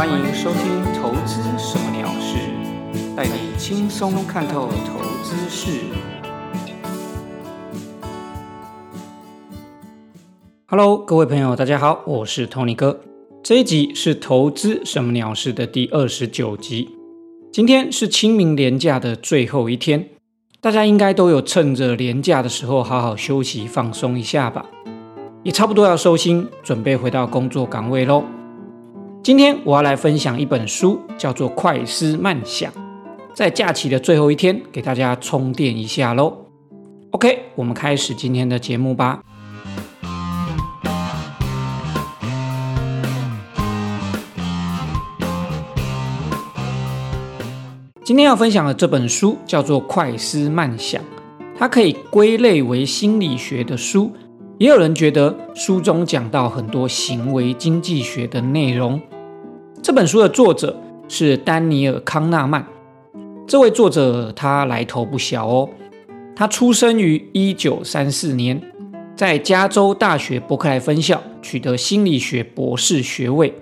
欢迎收听《投资什么鸟事》，带你轻松看透投资事。Hello，各位朋友，大家好，我是 Tony 哥。这一集是《投资什么鸟事》的第二十九集。今天是清明连假的最后一天，大家应该都有趁着连假的时候好好休息放松一下吧，也差不多要收心，准备回到工作岗位喽。今天我要来分享一本书，叫做《快思慢想》，在假期的最后一天，给大家充电一下喽。OK，我们开始今天的节目吧。今天要分享的这本书叫做《快思慢想》，它可以归类为心理学的书。也有人觉得书中讲到很多行为经济学的内容。这本书的作者是丹尼尔·康纳曼。这位作者他来头不小哦，他出生于一九三四年，在加州大学伯克莱分校取得心理学博士学位。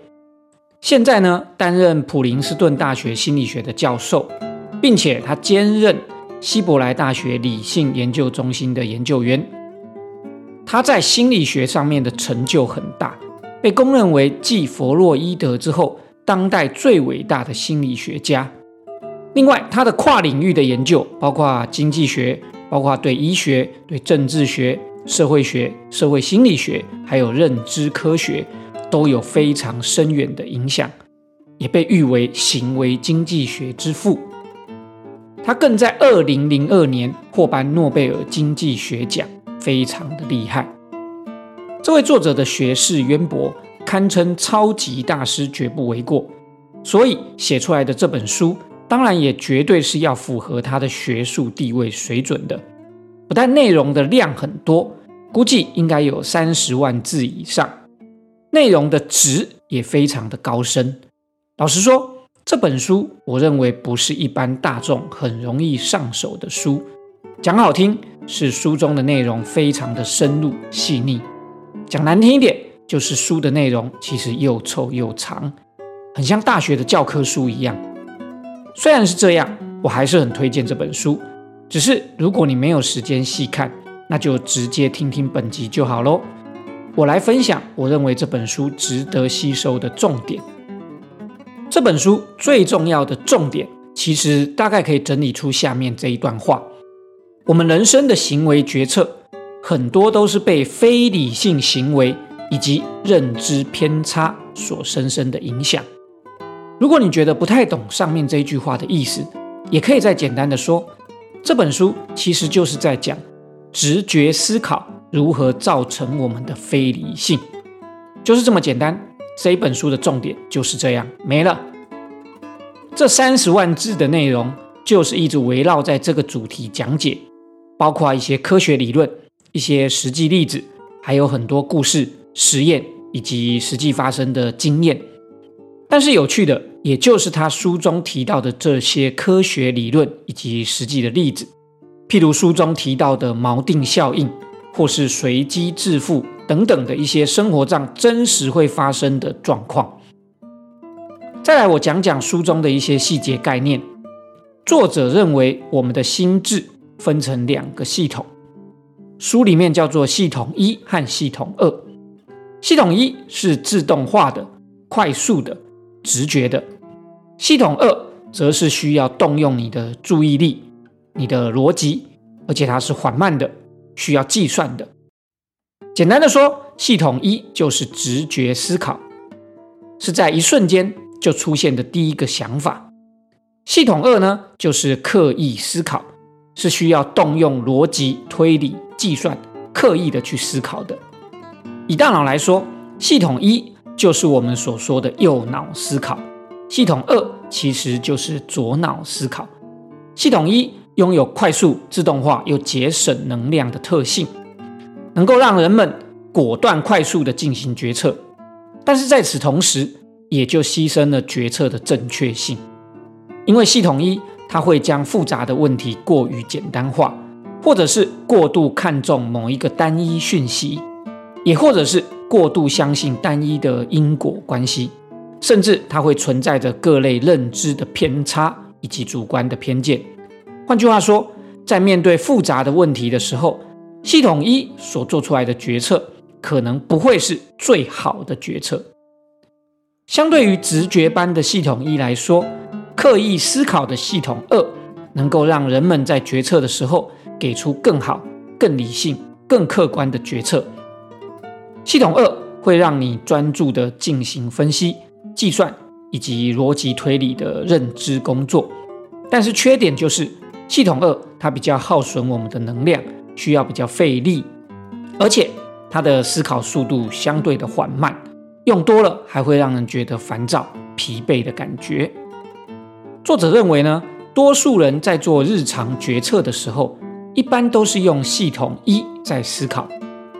现在呢，担任普林斯顿大学心理学的教授，并且他兼任希伯来大学理性研究中心的研究员。他在心理学上面的成就很大，被公认为继弗洛伊德之后，当代最伟大的心理学家。另外，他的跨领域的研究，包括经济学，包括对医学、对政治学、社会学、社会心理学，还有认知科学，都有非常深远的影响，也被誉为行为经济学之父。他更在二零零二年获颁诺贝尔经济学奖。非常的厉害，这位作者的学识渊博，堪称超级大师，绝不为过。所以写出来的这本书，当然也绝对是要符合他的学术地位水准的。不但内容的量很多，估计应该有三十万字以上，内容的值也非常的高深。老实说，这本书我认为不是一般大众很容易上手的书。讲好听是书中的内容非常的深入细腻，讲难听一点就是书的内容其实又臭又长，很像大学的教科书一样。虽然是这样，我还是很推荐这本书。只是如果你没有时间细看，那就直接听听本集就好喽。我来分享我认为这本书值得吸收的重点。这本书最重要的重点，其实大概可以整理出下面这一段话。我们人生的行为决策，很多都是被非理性行为以及认知偏差所深深的影响。如果你觉得不太懂上面这句话的意思，也可以再简单的说，这本书其实就是在讲直觉思考如何造成我们的非理性，就是这么简单。这一本书的重点就是这样没了。这三十万字的内容，就是一直围绕在这个主题讲解。包括一些科学理论、一些实际例子，还有很多故事、实验以及实际发生的经验。但是有趣的，也就是他书中提到的这些科学理论以及实际的例子，譬如书中提到的锚定效应，或是随机致富等等的一些生活上真实会发生的状况。再来，我讲讲书中的一些细节概念。作者认为，我们的心智。分成两个系统，书里面叫做系统一和系统二。系统一是自动化的、快速的、直觉的；系统二则是需要动用你的注意力、你的逻辑，而且它是缓慢的、需要计算的。简单的说，系统一就是直觉思考，是在一瞬间就出现的第一个想法；系统二呢，就是刻意思考。是需要动用逻辑推理、计算、刻意的去思考的。以大脑来说，系统一就是我们所说的右脑思考，系统二其实就是左脑思考。系统一拥有快速、自动化又节省能量的特性，能够让人们果断、快速的进行决策。但是在此同时，也就牺牲了决策的正确性，因为系统一。它会将复杂的问题过于简单化，或者是过度看重某一个单一讯息，也或者是过度相信单一的因果关系，甚至它会存在着各类认知的偏差以及主观的偏见。换句话说，在面对复杂的问题的时候，系统一所做出来的决策可能不会是最好的决策。相对于直觉般的系统一来说，刻意思考的系统二能够让人们在决策的时候给出更好、更理性、更客观的决策。系统二会让你专注的进行分析、计算以及逻辑推理的认知工作，但是缺点就是。系统二，它比较耗损我们的能量，需要比较费力，而且它的思考速度相对的缓慢，用多了还会让人觉得烦躁、疲惫的感觉。作者认为呢，多数人在做日常决策的时候，一般都是用系统一在思考，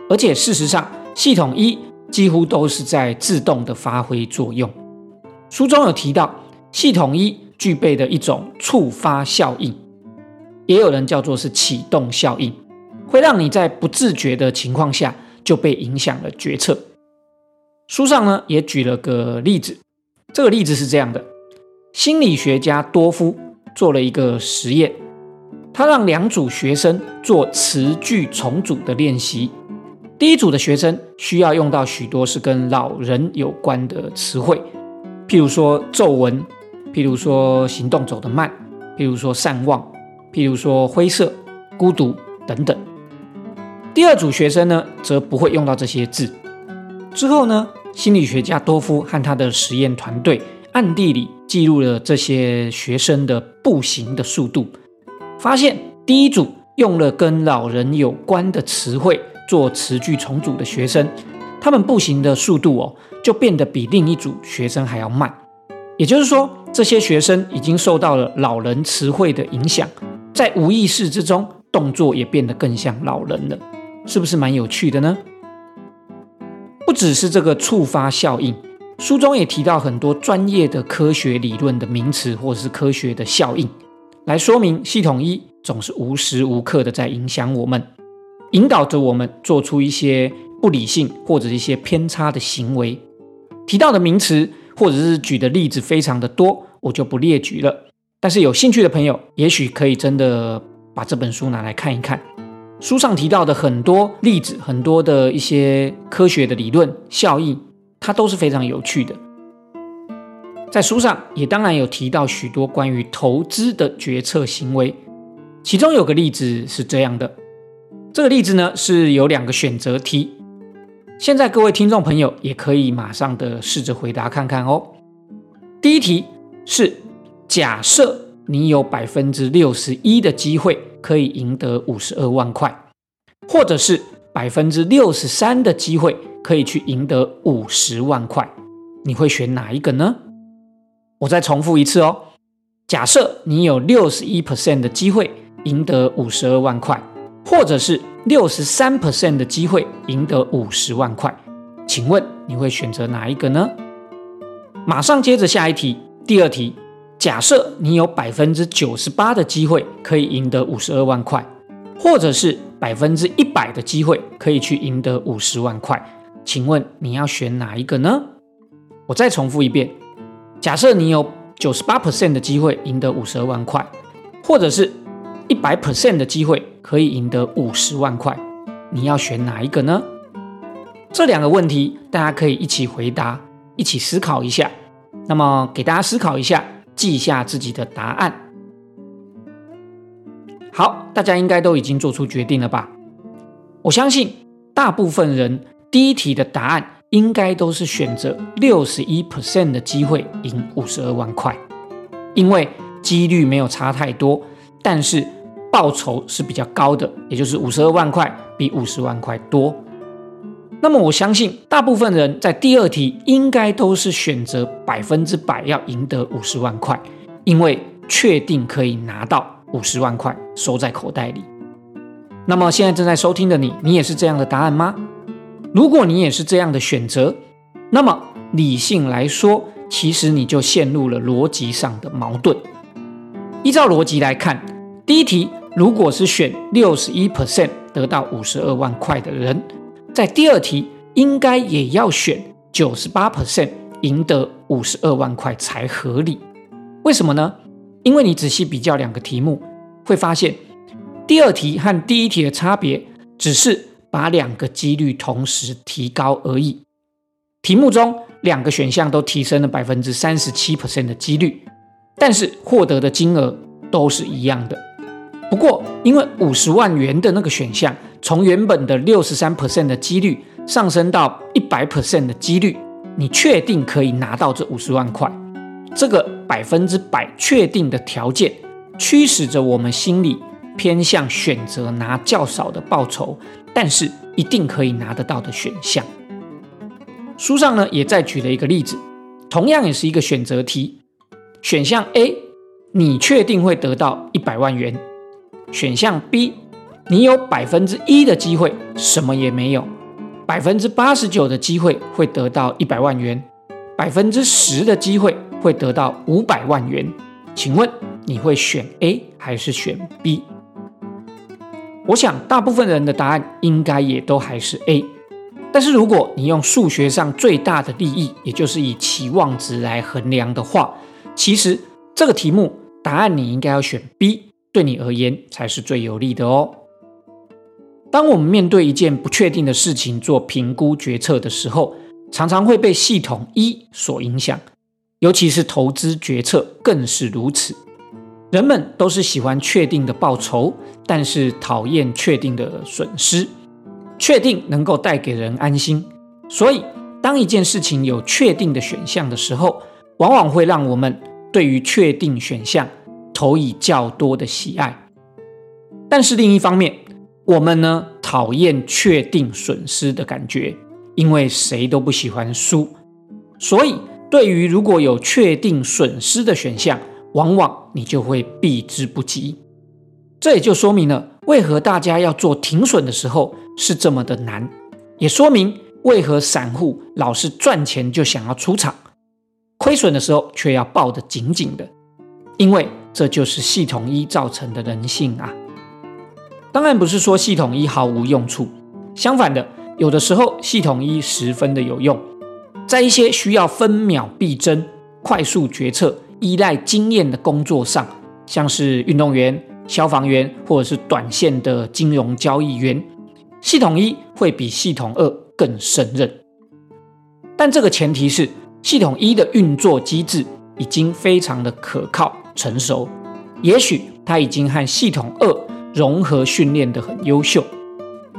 而且事实上，系统一几乎都是在自动的发挥作用。书中有提到，系统一具备的一种触发效应。也有人叫做是启动效应，会让你在不自觉的情况下就被影响了决策。书上呢也举了个例子，这个例子是这样的：心理学家多夫做了一个实验，他让两组学生做词句重组的练习。第一组的学生需要用到许多是跟老人有关的词汇，譬如说皱纹，譬如说行动走得慢，譬如说善忘。譬如说灰色、孤独等等。第二组学生呢，则不会用到这些字。之后呢，心理学家多夫和他的实验团队暗地里记录了这些学生的步行的速度，发现第一组用了跟老人有关的词汇做词句重组的学生，他们步行的速度哦，就变得比另一组学生还要慢。也就是说，这些学生已经受到了老人词汇的影响。在无意识之中，动作也变得更像老人了，是不是蛮有趣的呢？不只是这个触发效应，书中也提到很多专业的科学理论的名词或者是科学的效应，来说明系统一总是无时无刻的在影响我们，引导着我们做出一些不理性或者一些偏差的行为。提到的名词或者是举的例子非常的多，我就不列举了。但是有兴趣的朋友，也许可以真的把这本书拿来看一看。书上提到的很多例子，很多的一些科学的理论效应，它都是非常有趣的。在书上也当然有提到许多关于投资的决策行为，其中有个例子是这样的。这个例子呢是有两个选择题，现在各位听众朋友也可以马上的试着回答看看哦。第一题是。假设你有百分之六十一的机会可以赢得五十二万块，或者是百分之六十三的机会可以去赢得五十万块，你会选哪一个呢？我再重复一次哦。假设你有六十一 percent 的机会赢得五十二万块，或者是六十三 percent 的机会赢得五十万块，请问你会选择哪一个呢？马上接着下一题，第二题。假设你有百分之九十八的机会可以赢得五十二万块，或者是百分之一百的机会可以去赢得五十万块，请问你要选哪一个呢？我再重复一遍：假设你有九十八 percent 的机会赢得五十二万块，或者是一百 percent 的机会可以赢得五十万块，你要选哪一个呢？这两个问题大家可以一起回答，一起思考一下。那么给大家思考一下。记一下自己的答案。好，大家应该都已经做出决定了吧？我相信大部分人第一题的答案应该都是选择六十一 percent 的机会赢五十二万块，因为几率没有差太多，但是报酬是比较高的，也就是五十二万块比五十万块多。那么我相信，大部分人在第二题应该都是选择百分之百要赢得五十万块，因为确定可以拿到五十万块收在口袋里。那么现在正在收听的你，你也是这样的答案吗？如果你也是这样的选择，那么理性来说，其实你就陷入了逻辑上的矛盾。依照逻辑来看，第一题如果是选六十一 percent 得到五十二万块的人。在第二题，应该也要选九十八 percent 赢得五十二万块才合理。为什么呢？因为你仔细比较两个题目，会发现第二题和第一题的差别只是把两个几率同时提高而已。题目中两个选项都提升了百分之三十七 percent 的几率，但是获得的金额都是一样的。不过，因为五十万元的那个选项从原本的六十三 percent 的几率上升到一百 percent 的几率，你确定可以拿到这五十万块。这个百分之百确定的条件，驱使着我们心里偏向选择拿较少的报酬，但是一定可以拿得到的选项。书上呢也再举了一个例子，同样也是一个选择题。选项 A，你确定会得到一百万元；选项 B，你有百分之一的机会什么也没有，百分之八十九的机会会得到一百万元，百分之十的机会。会得到五百万元，请问你会选 A 还是选 B？我想大部分人的答案应该也都还是 A。但是如果你用数学上最大的利益，也就是以期望值来衡量的话，其实这个题目答案你应该要选 B，对你而言才是最有利的哦。当我们面对一件不确定的事情做评估决策的时候，常常会被系统一所影响。尤其是投资决策更是如此。人们都是喜欢确定的报酬，但是讨厌确定的损失。确定能够带给人安心，所以当一件事情有确定的选项的时候，往往会让我们对于确定选项投以较多的喜爱。但是另一方面，我们呢讨厌确定损失的感觉，因为谁都不喜欢输，所以。对于如果有确定损失的选项，往往你就会避之不及。这也就说明了为何大家要做停损的时候是这么的难，也说明为何散户老是赚钱就想要出场，亏损的时候却要抱得紧紧的，因为这就是系统一造成的人性啊。当然不是说系统一毫无用处，相反的，有的时候系统一十分的有用。在一些需要分秒必争、快速决策、依赖经验的工作上，像是运动员、消防员，或者是短线的金融交易员，系统一会比系统二更胜任。但这个前提是系统一的运作机制已经非常的可靠成熟，也许它已经和系统二融合训练的很优秀。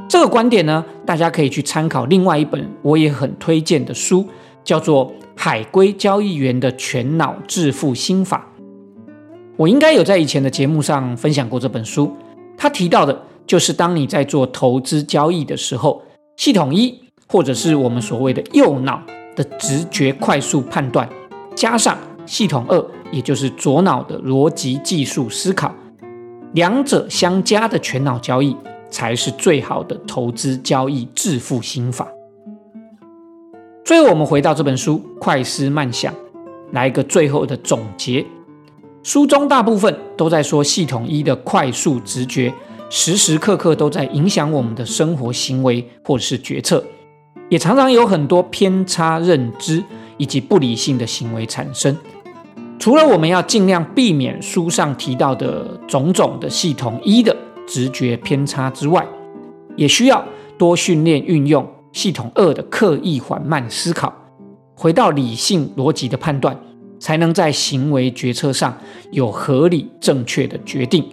这个观点呢，大家可以去参考另外一本我也很推荐的书。叫做海归交易员的全脑致富心法。我应该有在以前的节目上分享过这本书。他提到的就是，当你在做投资交易的时候，系统一或者是我们所谓的右脑的直觉快速判断，加上系统二，也就是左脑的逻辑技术思考，两者相加的全脑交易，才是最好的投资交易致富心法。最后，我们回到这本书《快思慢想》，来一个最后的总结。书中大部分都在说，系统一的快速直觉，时时刻刻都在影响我们的生活行为或者是决策，也常常有很多偏差认知以及不理性的行为产生。除了我们要尽量避免书上提到的种种的系统一的直觉偏差之外，也需要多训练运用。系统二的刻意缓慢思考，回到理性逻辑的判断，才能在行为决策上有合理正确的决定，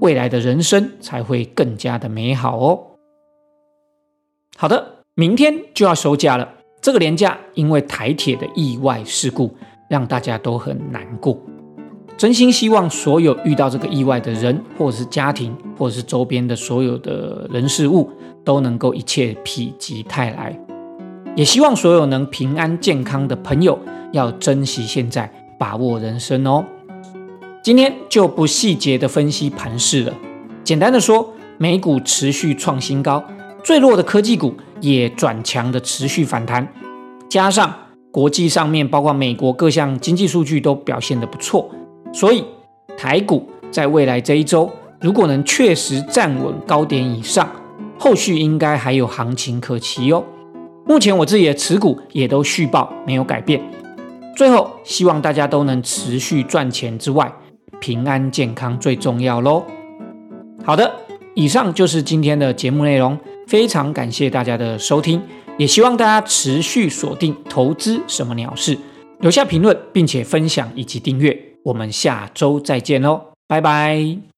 未来的人生才会更加的美好哦。好的，明天就要收假了，这个年假因为台铁的意外事故，让大家都很难过。真心希望所有遇到这个意外的人，或者是家庭，或者是周边的所有的人事物，都能够一切否极泰来。也希望所有能平安健康的朋友，要珍惜现在，把握人生哦。今天就不细节的分析盘势了，简单的说，美股持续创新高，最弱的科技股也转强的持续反弹，加上国际上面包括美国各项经济数据都表现的不错。所以，台股在未来这一周，如果能确实站稳高点以上，后续应该还有行情可期哦。目前我自己的持股也都续报，没有改变。最后，希望大家都能持续赚钱之外，平安健康最重要喽。好的，以上就是今天的节目内容，非常感谢大家的收听，也希望大家持续锁定投资什么鸟事，留下评论，并且分享以及订阅。我们下周再见喽，拜拜。